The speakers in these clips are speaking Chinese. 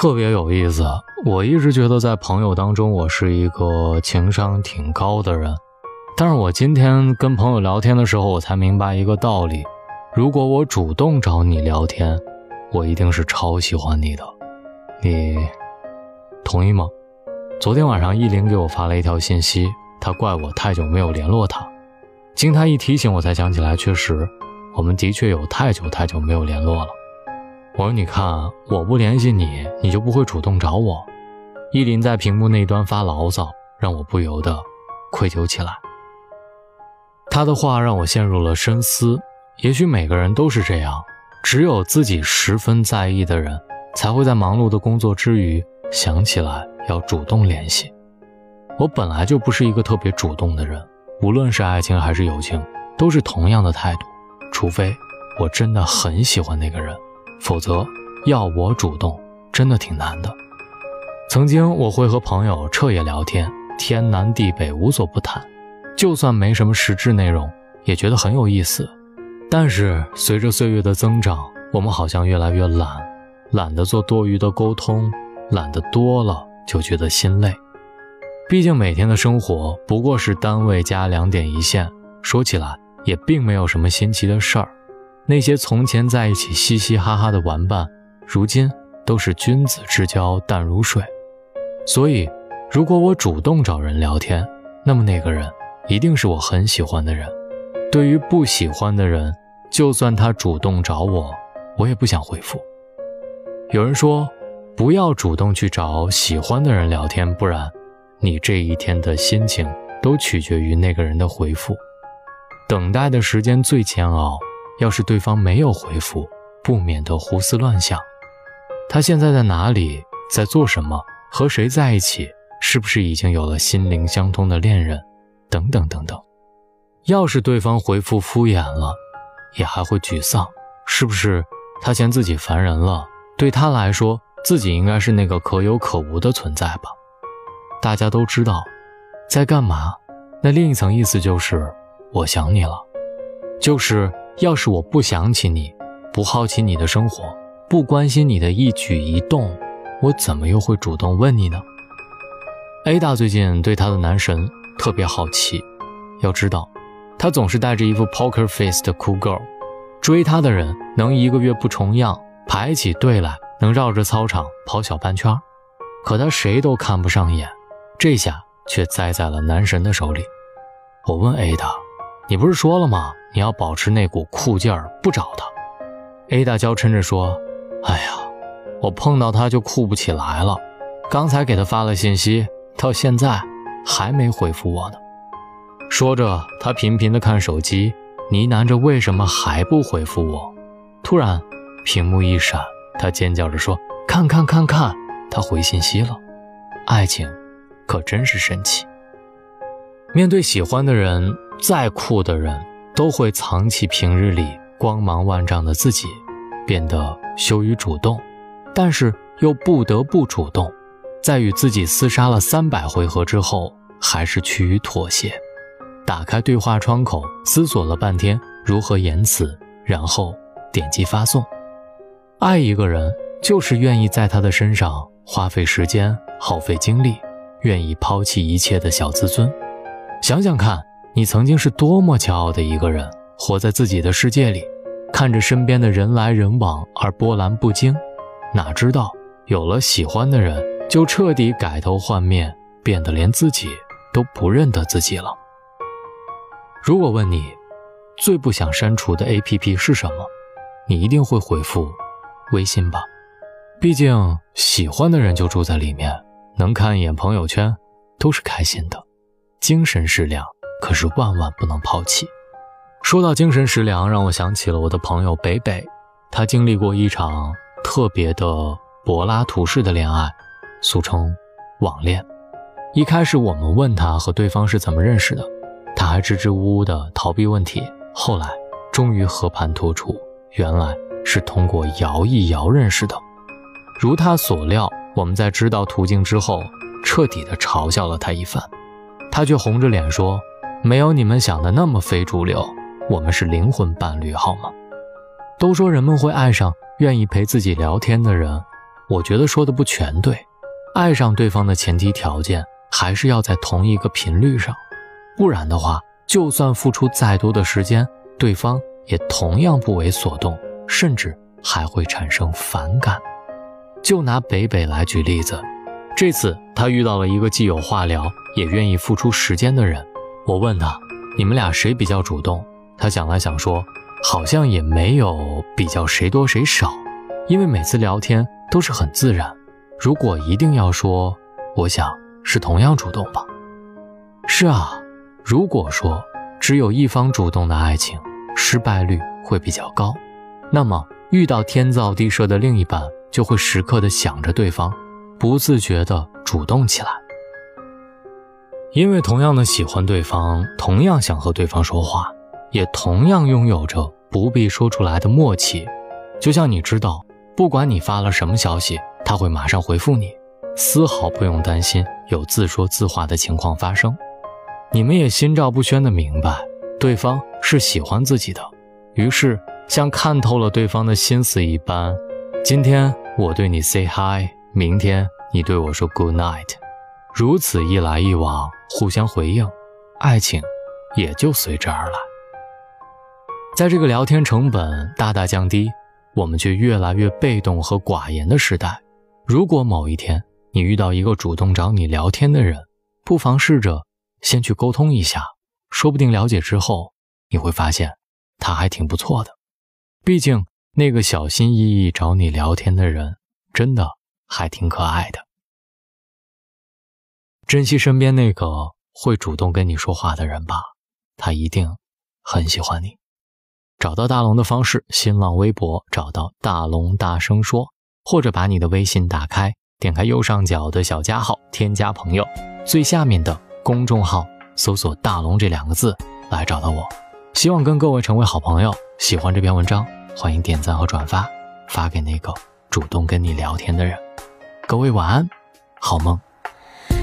特别有意思。我一直觉得在朋友当中，我是一个情商挺高的人，但是我今天跟朋友聊天的时候，我才明白一个道理：如果我主动找你聊天，我一定是超喜欢你的。你同意吗？昨天晚上，依林给我发了一条信息，她怪我太久没有联络她。经她一提醒，我才想起来，确实，我们的确有太久太久没有联络了。我说：“你看，我不联系你，你就不会主动找我。”依林在屏幕那端发牢骚，让我不由得愧疚起来。他的话让我陷入了深思。也许每个人都是这样，只有自己十分在意的人，才会在忙碌的工作之余想起来要主动联系。我本来就不是一个特别主动的人，无论是爱情还是友情，都是同样的态度。除非我真的很喜欢那个人。否则，要我主动，真的挺难的。曾经我会和朋友彻夜聊天，天南地北无所不谈，就算没什么实质内容，也觉得很有意思。但是随着岁月的增长，我们好像越来越懒，懒得做多余的沟通，懒得多了就觉得心累。毕竟每天的生活不过是单位加两点一线，说起来也并没有什么新奇的事儿。那些从前在一起嘻嘻哈哈的玩伴，如今都是君子之交淡如水。所以，如果我主动找人聊天，那么那个人一定是我很喜欢的人。对于不喜欢的人，就算他主动找我，我也不想回复。有人说，不要主动去找喜欢的人聊天，不然，你这一天的心情都取决于那个人的回复。等待的时间最煎熬。要是对方没有回复，不免得胡思乱想，他现在在哪里，在做什么，和谁在一起，是不是已经有了心灵相通的恋人，等等等等。要是对方回复敷衍了，也还会沮丧，是不是他嫌自己烦人了？对他来说，自己应该是那个可有可无的存在吧？大家都知道，在干嘛？那另一层意思就是我想你了，就是。要是我不想起你，不好奇你的生活，不关心你的一举一动，我怎么又会主动问你呢？Ada 最近对她的男神特别好奇，要知道，她总是带着一副 poker face 的 cool girl，追她的人能一个月不重样，排起队来能绕着操场跑小半圈，可他谁都看不上眼，这下却栽在了男神的手里。我问 Ada。你不是说了吗？你要保持那股酷劲儿，不找他。A 大娇嗔着说：“哎呀，我碰到他就酷不起来了。刚才给他发了信息，到现在还没回复我呢。”说着，他频频地看手机，呢喃着：“为什么还不回复我？”突然，屏幕一闪，他尖叫着说：“看看看看，他回信息了。”爱情，可真是神奇。面对喜欢的人。再酷的人都会藏起平日里光芒万丈的自己，变得羞于主动，但是又不得不主动。在与自己厮杀了三百回合之后，还是趋于妥协。打开对话窗口，思索了半天如何言辞，然后点击发送。爱一个人，就是愿意在他的身上花费时间、耗费精力，愿意抛弃一切的小自尊。想想看。你曾经是多么骄傲的一个人，活在自己的世界里，看着身边的人来人往而波澜不惊。哪知道有了喜欢的人，就彻底改头换面，变得连自己都不认得自己了。如果问你最不想删除的 APP 是什么，你一定会回复微信吧？毕竟喜欢的人就住在里面，能看一眼朋友圈都是开心的，精神食粮。可是万万不能抛弃。说到精神食粮，让我想起了我的朋友北北，他经历过一场特别的柏拉图式的恋爱，俗称网恋。一开始我们问他和对方是怎么认识的，他还支支吾吾的逃避问题。后来终于和盘托出，原来是通过摇一摇认识的。如他所料，我们在知道途径之后，彻底的嘲笑了他一番，他却红着脸说。没有你们想的那么非主流，我们是灵魂伴侣，好吗？都说人们会爱上愿意陪自己聊天的人，我觉得说的不全对。爱上对方的前提条件还是要在同一个频率上，不然的话，就算付出再多的时间，对方也同样不为所动，甚至还会产生反感。就拿北北来举例子，这次他遇到了一个既有话聊，也愿意付出时间的人。我问他：“你们俩谁比较主动？”他想了想说：“好像也没有比较谁多谁少，因为每次聊天都是很自然。”如果一定要说，我想是同样主动吧。是啊，如果说只有一方主动的爱情，失败率会比较高。那么遇到天造地设的另一半，就会时刻的想着对方，不自觉的主动起来。因为同样的喜欢对方，同样想和对方说话，也同样拥有着不必说出来的默契。就像你知道，不管你发了什么消息。他会马上回复你，丝毫不用担心有自说自话的情况发生。你们也心照不宣的明白，对方是喜欢自己的，于是像看透了对方的心思一般，今天我对你 say hi，明天你对我说 good night，如此一来一往，互相回应，爱情也就随之而来。在这个聊天成本大大降低，我们却越来越被动和寡言的时代。如果某一天你遇到一个主动找你聊天的人，不妨试着先去沟通一下，说不定了解之后，你会发现他还挺不错的。毕竟那个小心翼翼找你聊天的人，真的还挺可爱的。珍惜身边那个会主动跟你说话的人吧，他一定很喜欢你。找到大龙的方式：新浪微博找到大龙，大声说。或者把你的微信打开，点开右上角的小加号，添加朋友，最下面的公众号搜索“大龙”这两个字来找到我。希望跟各位成为好朋友。喜欢这篇文章，欢迎点赞和转发，发给那个主动跟你聊天的人。各位晚安，好梦。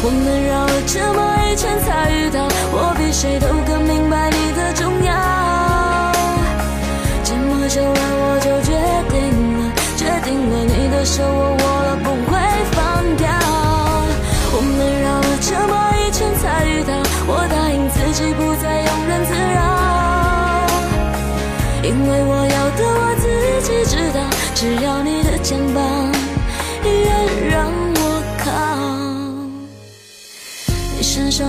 我们绕了这么一圈才遇到，我比谁都更明